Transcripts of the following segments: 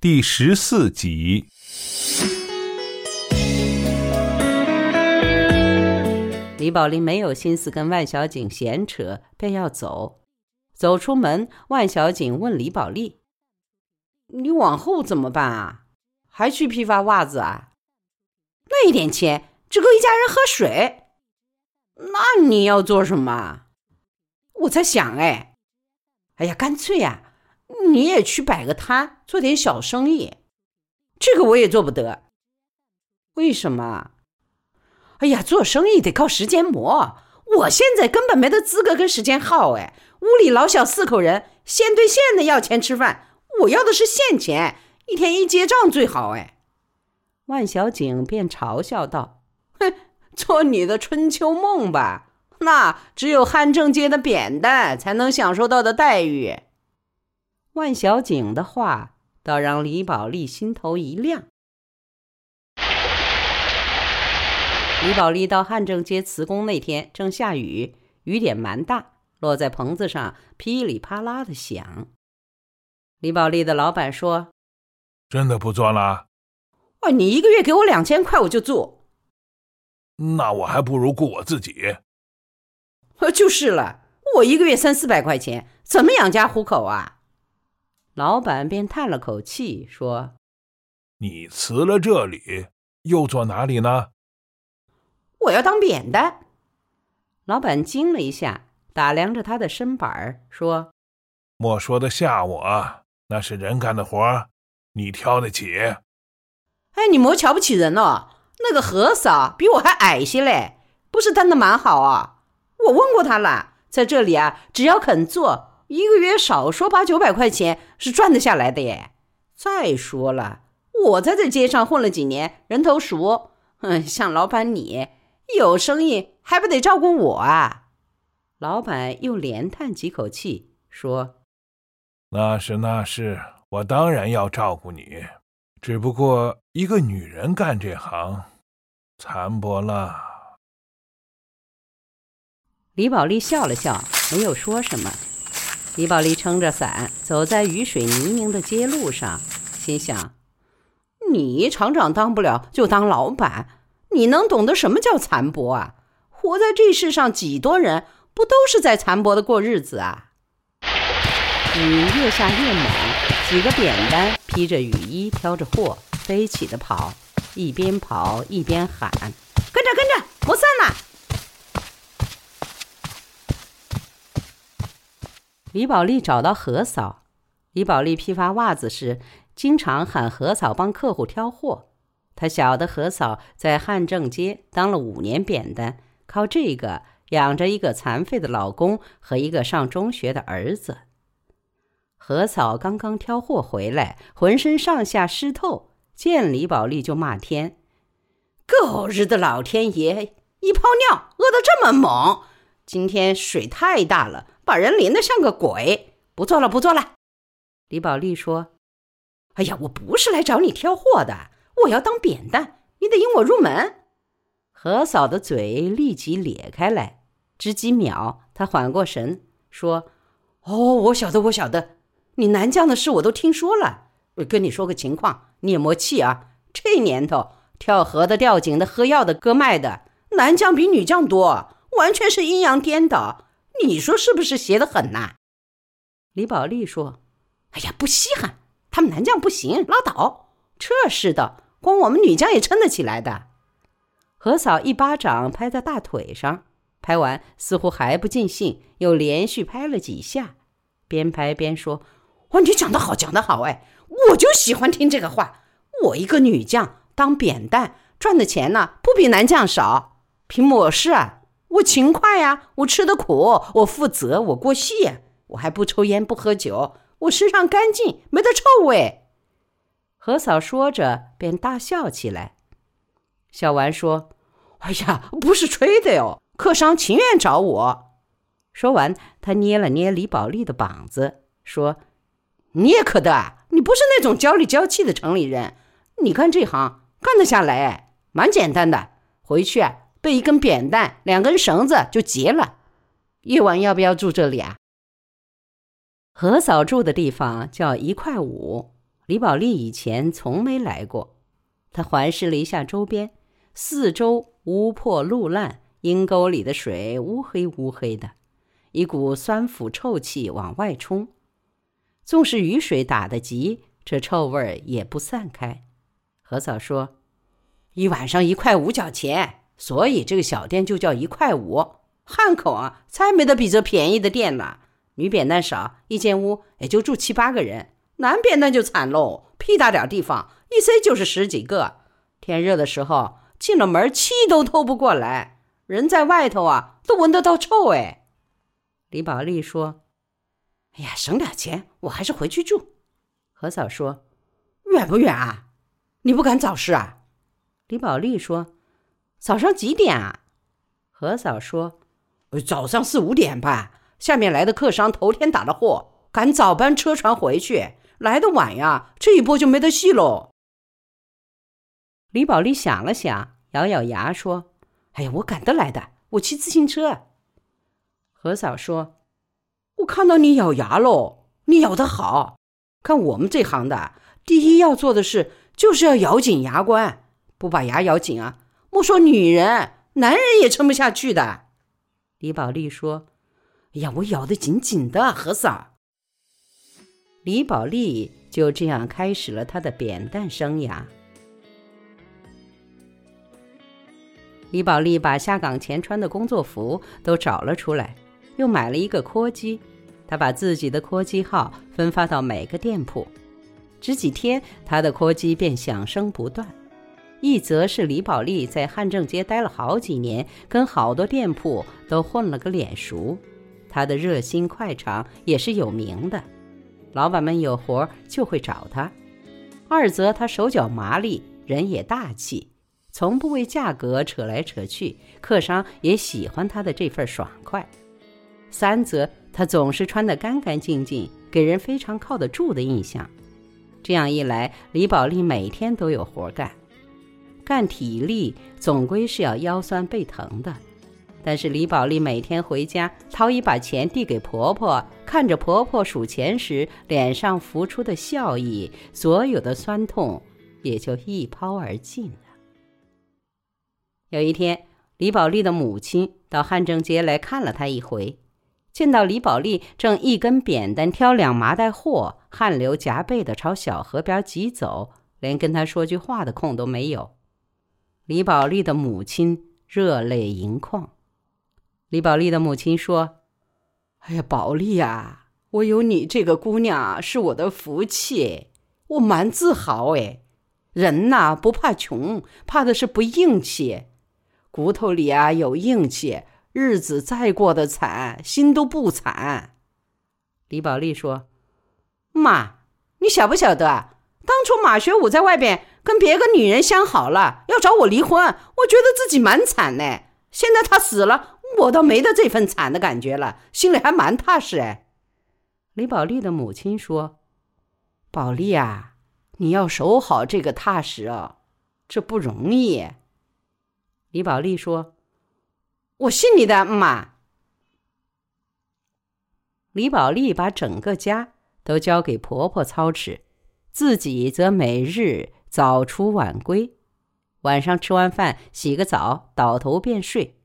第十四集。李宝莉没有心思跟万小景闲扯，便要走。走出门，万小景问李宝莉：“你往后怎么办啊？还去批发袜子啊？那一点钱只够一家人喝水。那你要做什么？我在想，哎，哎呀，干脆呀。”你也去摆个摊，做点小生意，这个我也做不得。为什么？哎呀，做生意得靠时间磨，我现在根本没得资格跟时间耗。哎，屋里老小四口人，现对现的要钱吃饭，我要的是现钱，一天一结账最好。哎，万小景便嘲笑道：“哼，做你的春秋梦吧，那只有汉正街的扁担才能享受到的待遇。”万小景的话倒让李宝莉心头一亮。李宝莉到汉正街辞工那天，正下雨，雨点蛮大，落在棚子上噼里啪啦的响。李宝莉的老板说：“真的不做了？哇，你一个月给我两千块，我就做。那我还不如雇我自己。就是了，我一个月三四百块钱，怎么养家糊口啊？”老板便叹了口气，说：“你辞了这里，又做哪里呢？”我要当扁担。老板惊了一下，打量着他的身板说：“莫说的吓我，那是人干的活，你挑得起？”哎，你莫瞧不起人哦。那个何嫂比我还矮些嘞，不是担的蛮好啊。我问过他了，在这里啊，只要肯做。一个月少说八九百块钱是赚得下来的耶。再说了，我在这街上混了几年，人头熟。嗯，像老板你有生意还不得照顾我啊？老板又连叹几口气，说：“那是那是，我当然要照顾你。只不过一个女人干这行，残薄了。”李宝莉笑了笑，没有说什么。李宝莉撑着伞走在雨水泥泞的街路上，心想：“你厂长当不了就当老板，你能懂得什么叫残薄啊？活在这世上，几多人不都是在残薄的过日子啊？”雨越下越猛，几个扁担披着雨衣，挑着货飞起的跑，一边跑一边喊：“跟着，跟着，不散了！”李宝莉找到何嫂。李宝莉批发袜子时，经常喊何嫂帮客户挑货。她晓得何嫂在汉正街当了五年扁担，靠这个养着一个残废的老公和一个上中学的儿子。何嫂刚刚挑货回来，浑身上下湿透，见李宝莉就骂天：“狗日的老天爷！一泡尿饿得这么猛，今天水太大了。”把人淋得像个鬼，不做了，不做了。李宝莉说：“哎呀，我不是来找你挑货的，我要当扁担，你得引我入门。”何嫂的嘴立即咧开来，只几秒，她缓过神，说：“哦，我晓得，我晓得，你南将的事我都听说了。跟你说个情况，你也莫气啊。这年头，跳河的、吊井的、喝药的、割麦的，男将比女将多，完全是阴阳颠倒。”你说是不是邪得很呐？李宝莉说：“哎呀，不稀罕，他们男将不行，拉倒。这是的，光我们女将也撑得起来的。”何嫂一巴掌拍在大腿上，拍完似乎还不尽兴，又连续拍了几下，边拍边说：“哇，你讲得好，讲得好！哎，我就喜欢听这个话。我一个女将当扁担，赚的钱呢不比男将少，凭我事啊。”我勤快呀，我吃的苦，我负责，我过细，我还不抽烟不喝酒，我身上干净，没得臭味。何嫂说着便大笑起来。小丸说：“哎呀，不是吹的哟，客商情愿找我。”说完，他捏了捏李宝莉的膀子，说：“你也可得，你不是那种娇里娇气的城里人，你干这行干得下来，蛮简单的。回去。”被一根扁担、两根绳子就结了。夜晚要不要住这里啊？何嫂住的地方叫一块五，李宝莉以前从没来过。她环视了一下周边，四周屋破路烂，阴沟里的水乌黑乌黑的，一股酸腐臭气往外冲。纵使雨水打得急，这臭味儿也不散开。何嫂说：“一晚上一块五角钱，所以这个小店就叫一块五。汉口啊，再没得比这便宜的店了。女扁担少，一间屋也就住七八个人；男扁担就惨喽，屁大点地方，一塞就是十几个。天热的时候，进了门气都透不过来，人在外头啊，都闻得到臭哎。”李宝莉说。哎呀，省点钱，我还是回去住。何嫂说：“远不远啊？你不敢早市啊？”李宝莉说：“早上几点啊？”何嫂说：“早上四五点吧。下面来的客商头天打的货，赶早班车船回去。来的晚呀，这一波就没得戏喽。”李宝莉想了想，咬咬牙说：“哎呀，我赶得来的，我骑自行车。”何嫂说。我看到你咬牙喽，你咬得好。看我们这行的，第一要做的事就是要咬紧牙关，不把牙咬紧啊，莫说女人，男人也撑不下去的。李宝莉说：“哎呀，我咬得紧紧的，何嫂。”李宝莉就这样开始了她的扁担生涯。李宝莉把下岗前穿的工作服都找了出来。又买了一个扩机，他把自己的扩机号分发到每个店铺。只几天，他的扩机便响声不断。一则是李宝莉在汉正街待了好几年，跟好多店铺都混了个脸熟，他的热心快肠也是有名的，老板们有活就会找他。二则他手脚麻利，人也大气，从不为价格扯来扯去，客商也喜欢他的这份爽快。三则，他总是穿得干干净净，给人非常靠得住的印象。这样一来，李宝莉每天都有活干。干体力总归是要腰酸背疼的，但是李宝莉每天回家掏一把钱递给婆婆，看着婆婆数钱时脸上浮出的笑意，所有的酸痛也就一抛而尽了。有一天，李宝莉的母亲到汉正街来看了她一回。见到李宝莉正一根扁担挑两麻袋货，汗流浃背的朝小河边疾走，连跟他说句话的空都没有。李宝莉的母亲热泪盈眶。李宝莉的母亲说：“哎呀，宝莉呀，我有你这个姑娘是我的福气，我蛮自豪哎。人呐，不怕穷，怕的是不硬气，骨头里啊有硬气。”日子再过得惨，心都不惨。李宝莉说：“妈，你晓不晓得？当初马学武在外边跟别个女人相好了，要找我离婚，我觉得自己蛮惨呢。现在他死了，我倒没得这份惨的感觉了，心里还蛮踏实哎。”李宝莉的母亲说：“宝莉啊，你要守好这个踏实哦，这不容易。”李宝莉说。我信你的，妈。李宝莉把整个家都交给婆婆操持，自己则每日早出晚归，晚上吃完饭洗个澡，倒头便睡。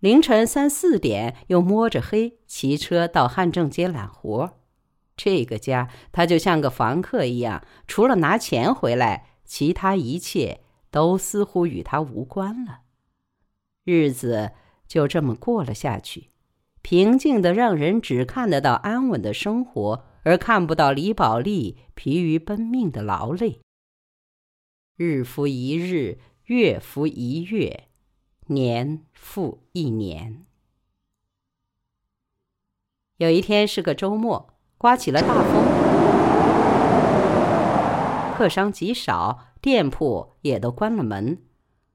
凌晨三四点又摸着黑骑车到汉正街揽活。这个家，他就像个房客一样，除了拿钱回来，其他一切都似乎与他无关了。日子。就这么过了下去，平静的让人只看得到安稳的生活，而看不到李宝莉疲于奔命的劳累。日复一日，月复一月，年复一年。有一天是个周末，刮起了大风，客商极少，店铺也都关了门。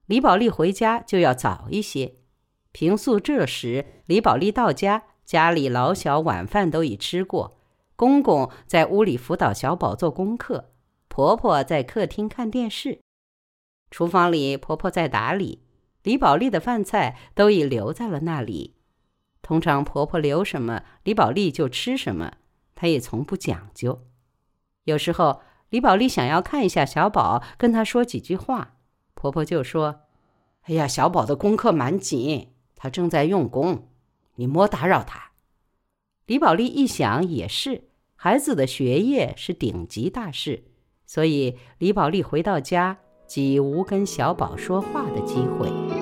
李宝莉回家就要早一些。平素这时，李宝莉到家，家里老小晚饭都已吃过。公公在屋里辅导小宝做功课，婆婆在客厅看电视，厨房里婆婆在打理。李宝莉的饭菜都已留在了那里。通常婆婆留什么，李宝莉就吃什么，她也从不讲究。有时候李宝莉想要看一下小宝，跟他说几句话。婆婆就说：“哎呀，小宝的功课蛮紧，他正在用功，你莫打扰他。”李宝莉一想也是，孩子的学业是顶级大事，所以李宝莉回到家即无跟小宝说话的机会。